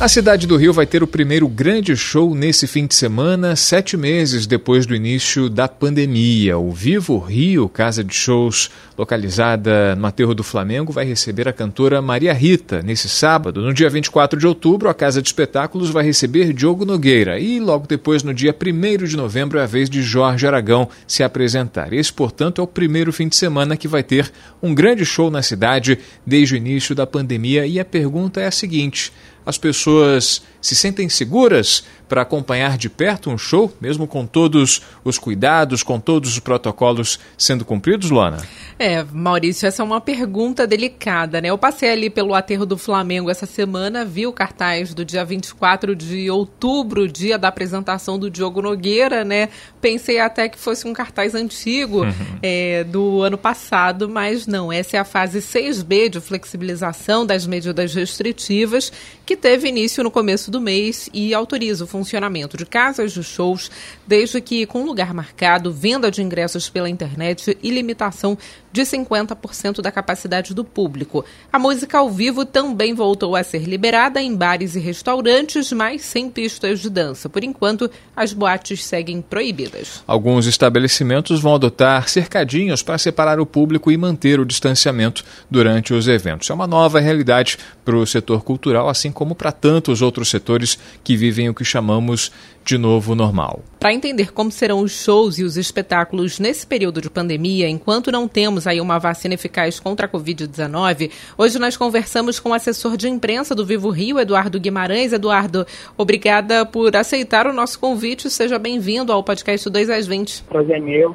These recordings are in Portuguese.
A cidade do Rio vai ter o primeiro grande show nesse fim de semana, sete meses depois do início da pandemia. O Vivo Rio, casa de shows localizada no Aterro do Flamengo, vai receber a cantora Maria Rita nesse sábado. No dia 24 de outubro, a Casa de Espetáculos vai receber Diogo Nogueira. E logo depois, no dia 1 de novembro, é a vez de Jorge Aragão se apresentar. Esse, portanto, é o primeiro fim de semana que vai ter um grande show na cidade desde o início da pandemia. E a pergunta é a seguinte as pessoas se sentem seguras para acompanhar de perto um show, mesmo com todos os cuidados, com todos os protocolos sendo cumpridos, Luana? É, Maurício, essa é uma pergunta delicada, né? Eu passei ali pelo aterro do Flamengo essa semana, vi o cartaz do dia 24 de outubro, dia da apresentação do Diogo Nogueira, né? Pensei até que fosse um cartaz antigo uhum. é, do ano passado, mas não. Essa é a fase 6B de flexibilização das medidas restritivas, que teve início no começo do mês e autoriza o funcionamento de casas de shows, desde que com lugar marcado, venda de ingressos pela internet e limitação de 50% da capacidade do público. A música ao vivo também voltou a ser liberada em bares e restaurantes, mas sem pistas de dança. Por enquanto, as boates seguem proibidas. Alguns estabelecimentos vão adotar cercadinhos para separar o público e manter o distanciamento durante os eventos. É uma nova realidade para o setor cultural, assim como para tantos outros setores setores que vivem o que chamamos de novo normal. Para entender como serão os shows e os espetáculos nesse período de pandemia, enquanto não temos aí uma vacina eficaz contra a Covid-19, hoje nós conversamos com o assessor de imprensa do Vivo Rio, Eduardo Guimarães. Eduardo, obrigada por aceitar o nosso convite. Seja bem-vindo ao podcast 2 às 20. Prazer é meu.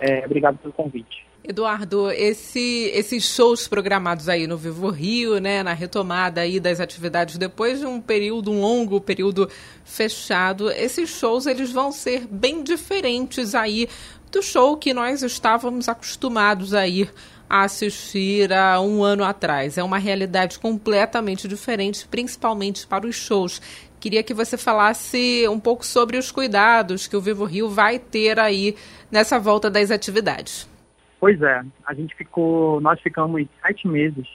É, obrigado pelo convite. Eduardo, esse, esses shows programados aí no Vivo Rio, né, na retomada aí das atividades depois de um período, um longo período fechado, esses shows eles vão ser bem diferentes aí do show que nós estávamos acostumados a ir a assistir há um ano atrás. É uma realidade completamente diferente, principalmente para os shows. Queria que você falasse um pouco sobre os cuidados que o Vivo Rio vai ter aí nessa volta das atividades. Pois é, a gente ficou, nós ficamos sete meses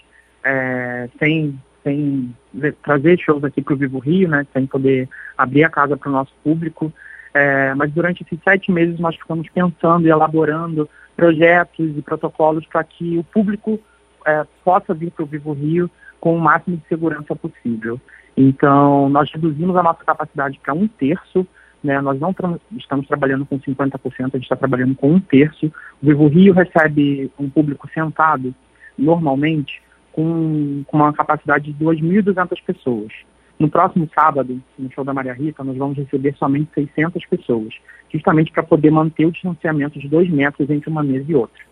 é, sem, sem trazer shows aqui para o Vivo Rio, né, sem poder abrir a casa para o nosso público. É, mas durante esses sete meses nós ficamos pensando e elaborando projetos e protocolos para que o público é, possa vir para o Vivo Rio com o máximo de segurança possível. Então, nós reduzimos a nossa capacidade para um terço né? Nós não tra estamos trabalhando com 50%, a gente está trabalhando com um terço. O Vivo Rio recebe um público sentado, normalmente, com, com uma capacidade de 2.200 pessoas. No próximo sábado, no show da Maria Rita, nós vamos receber somente 600 pessoas, justamente para poder manter o distanciamento de dois metros entre uma mesa e outra.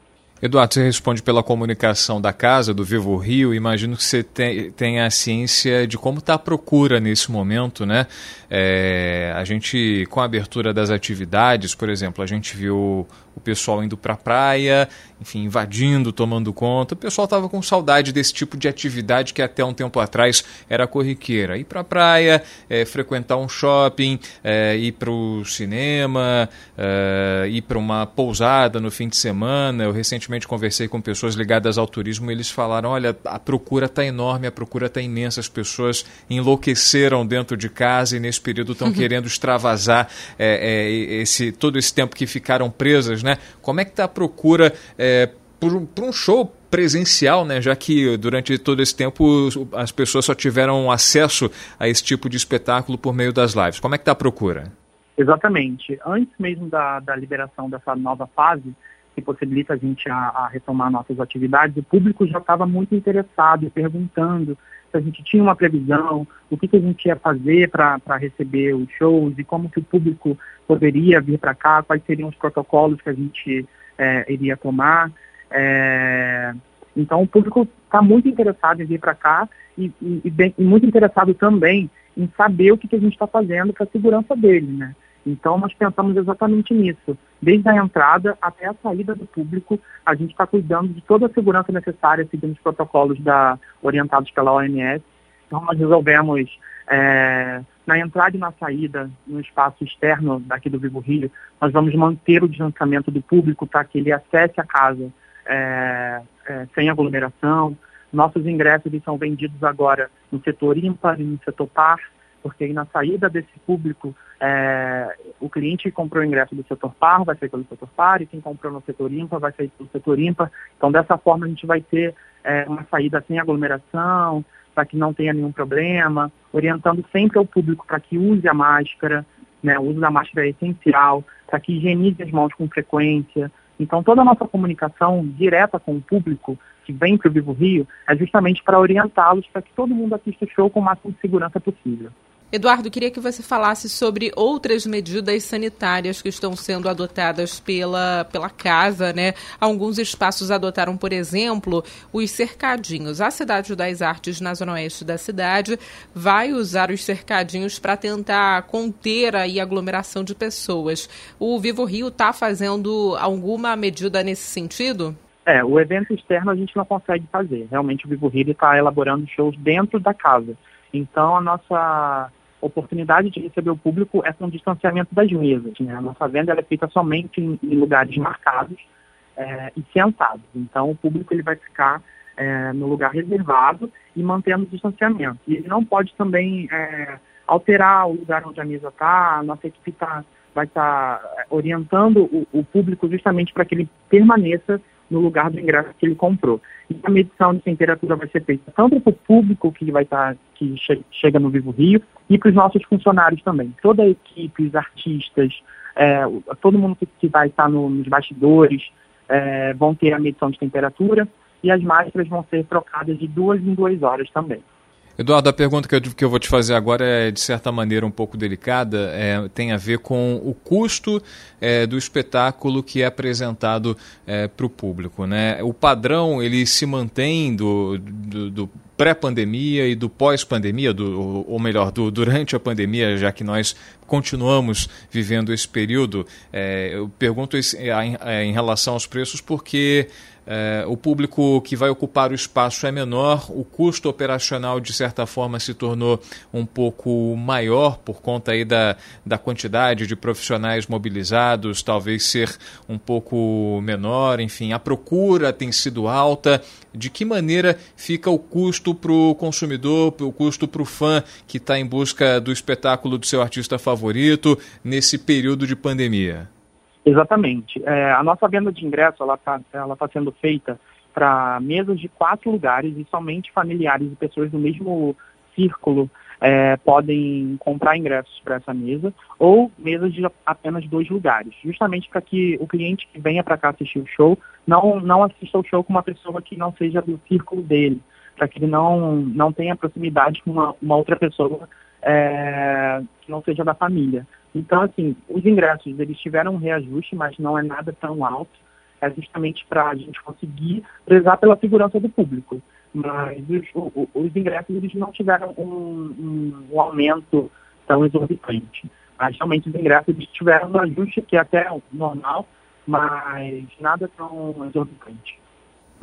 Eduardo, você responde pela comunicação da casa, do Vivo Rio. Imagino que você tenha a ciência de como está a procura nesse momento, né? É, a gente, com a abertura das atividades, por exemplo, a gente viu o pessoal indo para a praia, enfim, invadindo, tomando conta. O pessoal estava com saudade desse tipo de atividade que até um tempo atrás era corriqueira. Ir para a praia, é, frequentar um shopping, é, ir para o cinema, é, ir para uma pousada no fim de semana. Eu recentemente conversei com pessoas ligadas ao turismo e eles falaram: olha, a procura está enorme, a procura está imensa, as pessoas enlouqueceram dentro de casa e nesse período estão uhum. querendo extravasar esse, todo esse tempo que ficaram presas né? Como é que está a procura é, por, por um show presencial, né? Já que durante todo esse tempo as pessoas só tiveram acesso a esse tipo de espetáculo por meio das lives. Como é que está a procura? Exatamente. Antes mesmo da, da liberação dessa nova fase, que possibilita a gente a, a retomar nossas atividades, o público já estava muito interessado, perguntando se a gente tinha uma previsão, o que, que a gente ia fazer para receber os shows e como que o público poderia vir para cá, quais seriam os protocolos que a gente é, iria tomar. É, então o público está muito interessado em vir para cá e, e, e, bem, e, muito interessado também em saber o que, que a gente está fazendo para a segurança dele, né? Então, nós pensamos exatamente nisso. Desde a entrada até a saída do público, a gente está cuidando de toda a segurança necessária, seguindo os protocolos da, orientados pela OMS. Então, nós resolvemos é, na entrada e na saída, no espaço externo daqui do Vivo Rio, nós vamos manter o distanciamento do público para que ele acesse a casa é, é, sem aglomeração. Nossos ingressos são vendidos agora no setor ímpar e no setor par, porque aí na saída desse público, é, o cliente que comprou o ingresso do setor par vai sair pelo setor par, e quem comprou no setor ímpar vai sair pelo setor ímpar. Então, dessa forma, a gente vai ter é, uma saída sem aglomeração, para que não tenha nenhum problema, orientando sempre ao público para que use a máscara, né, o uso da máscara é essencial, para que higienize as mãos com frequência. Então, toda a nossa comunicação direta com o público que vem para o Vivo Rio é justamente para orientá-los para que todo mundo assista o show com o máximo de segurança possível. Eduardo, queria que você falasse sobre outras medidas sanitárias que estão sendo adotadas pela, pela casa, né? Alguns espaços adotaram, por exemplo, os cercadinhos. A Cidade das Artes, na zona oeste da cidade, vai usar os cercadinhos para tentar conter a aglomeração de pessoas. O Vivo Rio está fazendo alguma medida nesse sentido? É, o evento externo a gente não consegue fazer. Realmente o Vivo Rio está elaborando shows dentro da casa. Então a nossa oportunidade de receber o público é com distanciamento das mesas. Né? A nossa venda é feita somente em, em lugares marcados é, e sentados. Então, o público ele vai ficar é, no lugar reservado e mantendo o distanciamento. E ele não pode também é, alterar o lugar onde a mesa está. A nossa equipe tá, vai estar tá orientando o, o público justamente para que ele permaneça no lugar do ingresso que ele comprou. E a medição de temperatura vai ser feita tanto para o público que vai estar, que che chega no Vivo Rio, e para os nossos funcionários também. Toda a equipe, os artistas, é, todo mundo que, que vai estar no, nos bastidores é, vão ter a medição de temperatura e as máscaras vão ser trocadas de duas em duas horas também. Eduardo, a pergunta que eu, que eu, vou te fazer agora é, de certa maneira, um pouco delicada. É, tem a ver com o custo é, do espetáculo que é apresentado é, para o público. Né? O padrão ele se mantém do, do, do pré-pandemia e do pós-pandemia, ou melhor, do, durante a pandemia, já que nós continuamos vivendo esse período. É, eu pergunto isso em, em relação aos preços porque é, o público que vai ocupar o espaço é menor, o custo operacional, de certa forma, se tornou um pouco maior por conta aí da, da quantidade de profissionais mobilizados, talvez ser um pouco menor, enfim, a procura tem sido alta. De que maneira fica o custo para o consumidor, o custo para o fã que está em busca do espetáculo do seu artista favorito nesse período de pandemia? Exatamente. É, a nossa venda de ingresso ela está ela tá sendo feita para mesas de quatro lugares e somente familiares e pessoas do mesmo círculo é, podem comprar ingressos para essa mesa ou mesas de apenas dois lugares, justamente para que o cliente que venha para cá assistir o show não, não assista o show com uma pessoa que não seja do círculo dele, para que ele não, não tenha proximidade com uma, uma outra pessoa é, que não seja da família. Então, assim, os ingressos, eles tiveram um reajuste, mas não é nada tão alto. É justamente para a gente conseguir prezar pela segurança do público. Mas os, os, os ingressos, eles não tiveram um, um, um, aumento tão exorbitante. Mas realmente os ingressos, eles tiveram um ajuste que é até normal, mas nada tão exorbitante.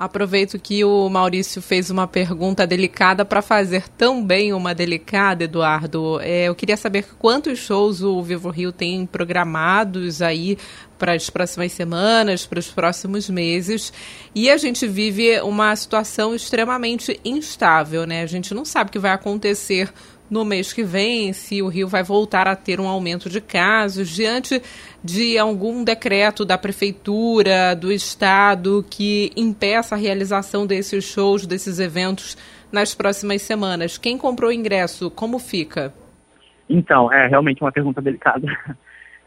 Aproveito que o Maurício fez uma pergunta delicada para fazer também uma delicada, Eduardo. É, eu queria saber quantos shows o Vivo Rio tem programados aí para as próximas semanas, para os próximos meses. E a gente vive uma situação extremamente instável, né? A gente não sabe o que vai acontecer no mês que vem, se o Rio vai voltar a ter um aumento de casos, diante de algum decreto da prefeitura, do estado, que impeça a realização desses shows, desses eventos nas próximas semanas. Quem comprou ingresso, como fica? Então, é realmente uma pergunta delicada.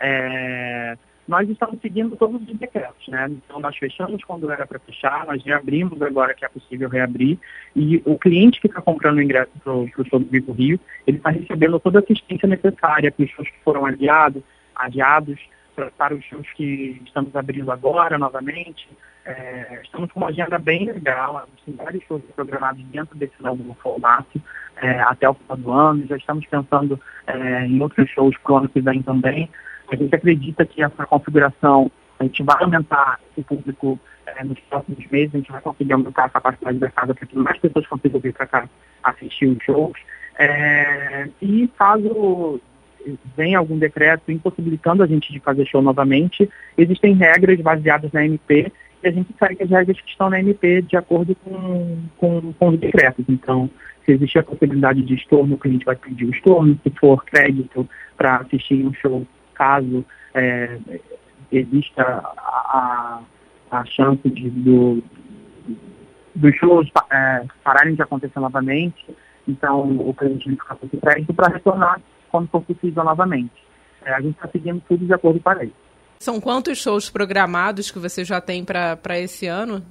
É, nós estamos seguindo todos os decretos, né? Então nós fechamos quando era para fechar, nós reabrimos agora que é possível reabrir, e o cliente que está comprando o ingresso para o show do Vivo Rio, ele está recebendo toda a assistência necessária para os shows que foram adiados, adiados, pra, para os shows que estamos abrindo agora novamente. É, estamos com uma agenda bem legal, tem vários shows programados dentro desse novo formato é, até o final do ano, já estamos pensando é, em outros shows para o ano que vem também. A gente acredita que essa configuração, a gente vai aumentar o público é, nos próximos meses, a gente vai conseguir aumentar a capacidade da casa para que mais pessoas consigam vir para cá assistir os shows. É, e caso venha algum decreto impossibilitando a gente de fazer show novamente, existem regras baseadas na MP e a gente segue as regras que estão na MP de acordo com, com, com os decretos. Então, se existe a possibilidade de estorno, o cliente vai pedir o estorno, se for crédito para assistir um show, caso é, exista a, a, a chance de, do, dos shows é, pararem de acontecer novamente, então o cliente fica com crédito para retornar quando for possível novamente. É, a gente está seguindo tudo de acordo com a lei. São quantos shows programados que você já tem para esse ano?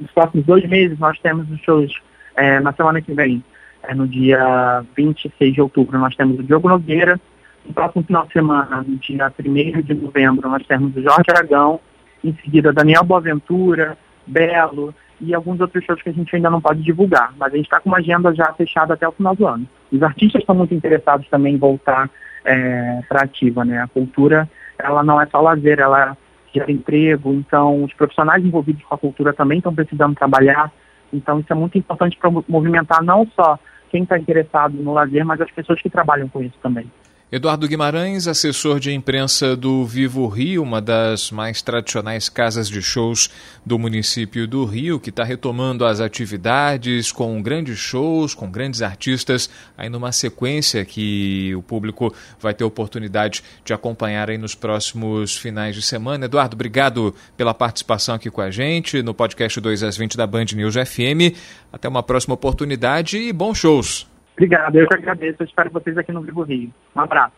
Nos próximos dois meses nós temos os shows é, na semana que vem. É, no dia 26 de outubro nós temos o Diogo Nogueira. No próximo final de semana, no dia 1 de novembro, nós temos o Jorge Aragão. Em seguida, Daniel Boaventura, Belo, e alguns outros shows que a gente ainda não pode divulgar, mas a gente está com uma agenda já fechada até o final do ano. Os artistas estão muito interessados também em voltar é, para ativa, né? A cultura, ela não é só lazer, ela gera emprego, então os profissionais envolvidos com a cultura também estão precisando trabalhar, então isso é muito importante para movimentar não só quem está interessado no lazer, mas as pessoas que trabalham com isso também. Eduardo Guimarães, assessor de imprensa do Vivo Rio, uma das mais tradicionais casas de shows do município do Rio, que está retomando as atividades com grandes shows, com grandes artistas, aí numa sequência que o público vai ter oportunidade de acompanhar aí nos próximos finais de semana. Eduardo, obrigado pela participação aqui com a gente no podcast 2 às 20 da Band News FM. Até uma próxima oportunidade e bons shows. Obrigado, eu que agradeço. Eu espero vocês aqui no Vivo Rio. Um abraço.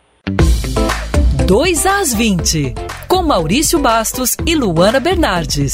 2 às 20, com Maurício Bastos e Luana Bernardes.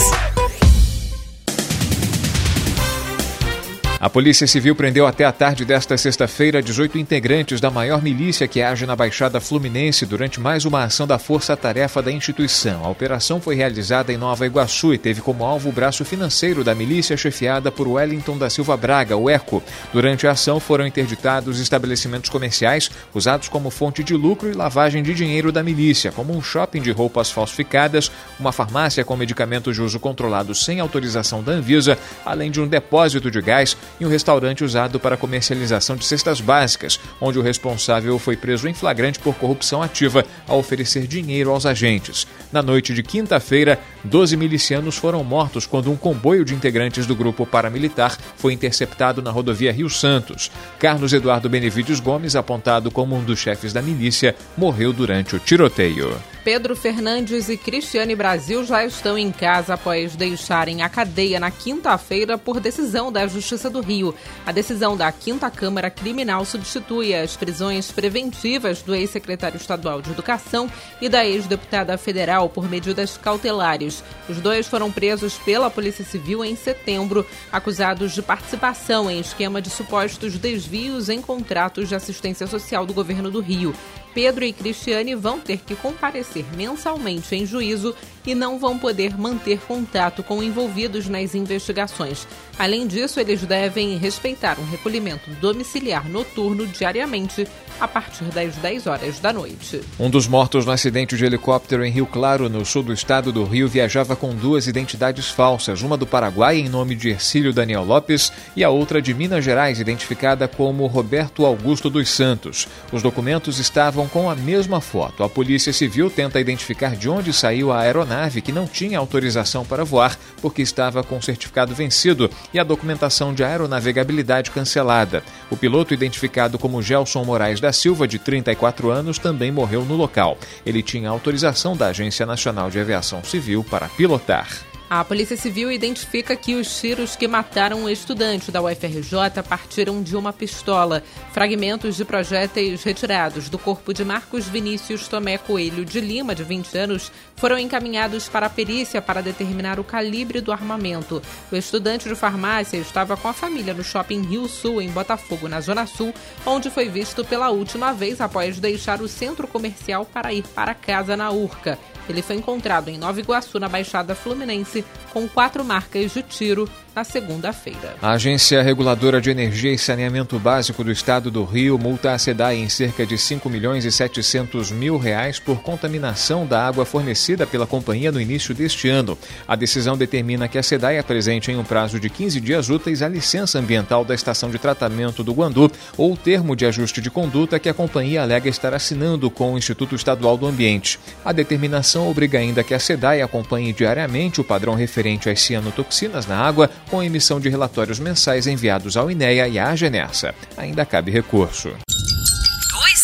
A Polícia Civil prendeu até a tarde desta sexta-feira 18 integrantes da maior milícia que age na Baixada Fluminense durante mais uma ação da Força Tarefa da instituição. A operação foi realizada em Nova Iguaçu e teve como alvo o braço financeiro da milícia chefiada por Wellington da Silva Braga, o ECO. Durante a ação foram interditados estabelecimentos comerciais usados como fonte de lucro e lavagem de dinheiro da milícia, como um shopping de roupas falsificadas, uma farmácia com medicamentos de uso controlado sem autorização da Anvisa, além de um depósito de gás em um restaurante usado para comercialização de cestas básicas, onde o responsável foi preso em flagrante por corrupção ativa ao oferecer dinheiro aos agentes. Na noite de quinta-feira, 12 milicianos foram mortos quando um comboio de integrantes do grupo paramilitar foi interceptado na rodovia Rio Santos. Carlos Eduardo Benevides Gomes, apontado como um dos chefes da milícia, morreu durante o tiroteio. Pedro Fernandes e Cristiane Brasil já estão em casa após deixarem a cadeia na quinta-feira por decisão da Justiça do Rio. A decisão da Quinta Câmara Criminal substitui as prisões preventivas do ex-secretário estadual de Educação e da ex-deputada federal por medidas cautelares. Os dois foram presos pela Polícia Civil em setembro, acusados de participação em esquema de supostos desvios em contratos de assistência social do governo do Rio. Pedro e Cristiane vão ter que comparecer mensalmente em juízo e não vão poder manter contato com envolvidos nas investigações. Além disso, eles devem respeitar um recolhimento domiciliar noturno diariamente a partir das 10 horas da noite. Um dos mortos no acidente de helicóptero em Rio Claro, no sul do estado do Rio, viajava com duas identidades falsas, uma do Paraguai em nome de Ercílio Daniel Lopes e a outra de Minas Gerais, identificada como Roberto Augusto dos Santos. Os documentos estavam com a mesma foto. A Polícia Civil tenta identificar de onde saiu a aeronave que não tinha autorização para voar porque estava com certificado vencido e a documentação de aeronavegabilidade cancelada. O piloto, identificado como Gelson Moraes da Silva, de 34 anos, também morreu no local. Ele tinha autorização da Agência Nacional de Aviação Civil para pilotar. A Polícia Civil identifica que os tiros que mataram um estudante da UFRJ partiram de uma pistola. Fragmentos de projéteis retirados do corpo de Marcos Vinícius Tomé Coelho de Lima, de 20 anos, foram encaminhados para a perícia para determinar o calibre do armamento. O estudante de farmácia estava com a família no shopping Rio Sul, em Botafogo, na Zona Sul, onde foi visto pela última vez após deixar o centro comercial para ir para casa na Urca. Ele foi encontrado em Nova Iguaçu, na Baixada Fluminense, com quatro marcas de tiro na segunda-feira. A Agência Reguladora de Energia e Saneamento Básico do Estado do Rio multa a SEDAI em cerca de 5 milhões e 700 mil reais por contaminação da água fornecida pela companhia no início deste ano. A decisão determina que a SEDAI apresente em um prazo de 15 dias úteis a licença ambiental da estação de tratamento do Guandu ou o termo de ajuste de conduta que a companhia alega estar assinando com o Instituto Estadual do Ambiente. A determinação obriga ainda que a SEDAI acompanhe diariamente o padrão referente às cianotoxinas na água, com a emissão de relatórios mensais enviados ao INEA e à Agenersa. Ainda cabe recurso. 2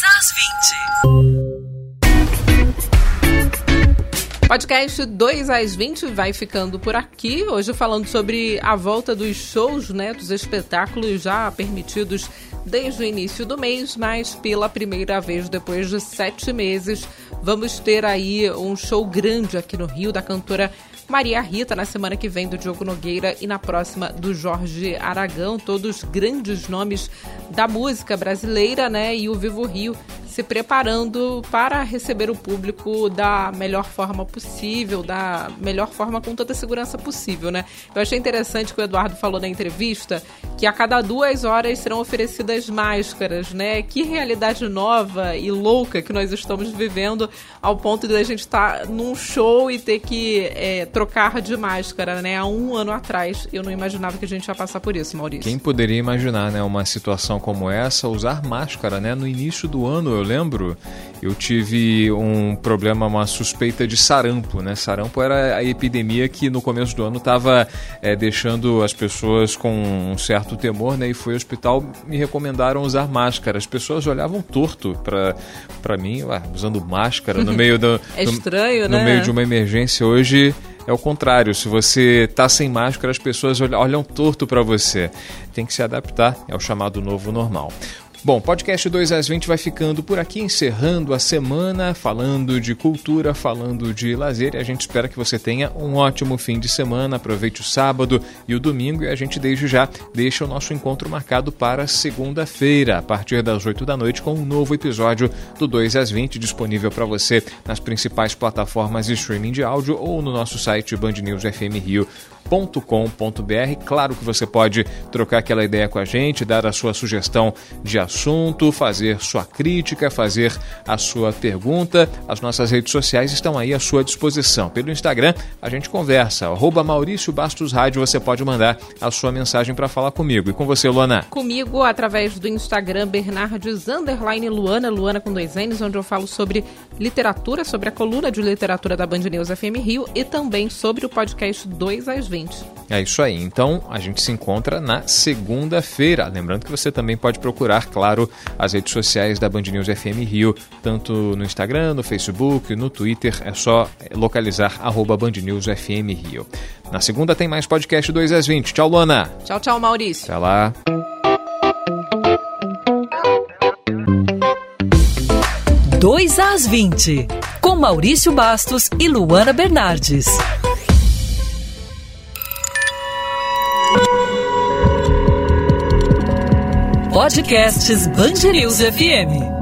às 20. Podcast 2 às 20 vai ficando por aqui. Hoje falando sobre a volta dos shows, né, dos espetáculos já permitidos desde o início do mês, mas pela primeira vez depois de sete meses, vamos ter aí um show grande aqui no Rio da cantora Maria Rita na semana que vem do Diogo Nogueira e na próxima do Jorge Aragão, todos grandes nomes da música brasileira, né? E o Vivo Rio se preparando para receber o público da melhor forma possível, da melhor forma com toda a segurança possível, né? Eu achei interessante que o Eduardo falou na entrevista que a cada duas horas serão oferecidas máscaras, né? Que realidade nova e louca que nós estamos vivendo ao ponto de a gente estar tá num show e ter que é, trocar de máscara, né? Há um ano atrás eu não imaginava que a gente ia passar por isso, Maurício. Quem poderia imaginar, né? Uma situação como essa, usar máscara, né? No início do ano, eu lembro, eu tive um problema, uma suspeita de sarampo, né? Sarampo era a epidemia que no começo do ano estava é, deixando as pessoas com um certo temor, né? E foi ao hospital, me recomendaram usar máscara. As pessoas olhavam torto para mim, ué, usando máscara no meio do... é estranho, no, né? No meio de uma emergência. Hoje é o contrário. Se você tá sem máscara, as pessoas olham torto para você. Tem que se adaptar, é o chamado novo normal. Bom, podcast 2 às 20 vai ficando por aqui, encerrando a semana, falando de cultura, falando de lazer. E a gente espera que você tenha um ótimo fim de semana. Aproveite o sábado e o domingo. E a gente, desde já, deixa o nosso encontro marcado para segunda-feira, a partir das 8 da noite, com um novo episódio do 2 às 20, disponível para você nas principais plataformas de streaming de áudio ou no nosso site Band Com.br. Claro que você pode trocar aquela ideia com a gente, dar a sua sugestão de assunto, fazer sua crítica, fazer a sua pergunta. As nossas redes sociais estão aí à sua disposição. Pelo Instagram, a gente conversa. Arroba Maurício Bastos Rádio, você pode mandar a sua mensagem para falar comigo. E com você, Luana? Comigo, através do Instagram, Bernardes Underline Luana, Luana com dois N's, onde eu falo sobre literatura, sobre a coluna de literatura da Band News FM Rio e também sobre o podcast 2 às 20 20. É isso aí. Então a gente se encontra na segunda-feira. Lembrando que você também pode procurar, claro, as redes sociais da Band News FM Rio, tanto no Instagram, no Facebook, no Twitter. É só localizar arroba Band News FM Rio. Na segunda tem mais podcast 2 às 20. Tchau, Luana. Tchau, tchau, Maurício. Até lá. Dois às 20, com Maurício Bastos e Luana Bernardes. Podcasts Bangerils FM.